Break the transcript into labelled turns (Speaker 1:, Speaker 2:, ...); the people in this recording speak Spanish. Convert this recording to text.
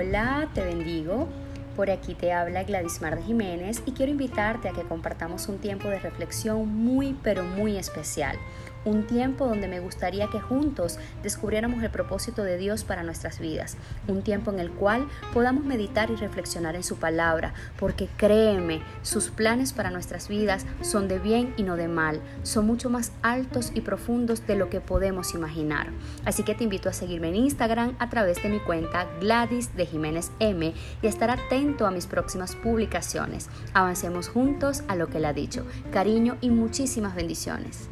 Speaker 1: Hola, te bendigo. Por aquí te habla Gladys Mar Jiménez y quiero invitarte a que compartamos un tiempo de reflexión muy pero muy especial un tiempo donde me gustaría que juntos descubriéramos el propósito de Dios para nuestras vidas, un tiempo en el cual podamos meditar y reflexionar en su palabra, porque créeme, sus planes para nuestras vidas son de bien y no de mal, son mucho más altos y profundos de lo que podemos imaginar. Así que te invito a seguirme en Instagram a través de mi cuenta Gladys de Jiménez M y estar atento a mis próximas publicaciones. Avancemos juntos a lo que él ha dicho. Cariño y muchísimas bendiciones.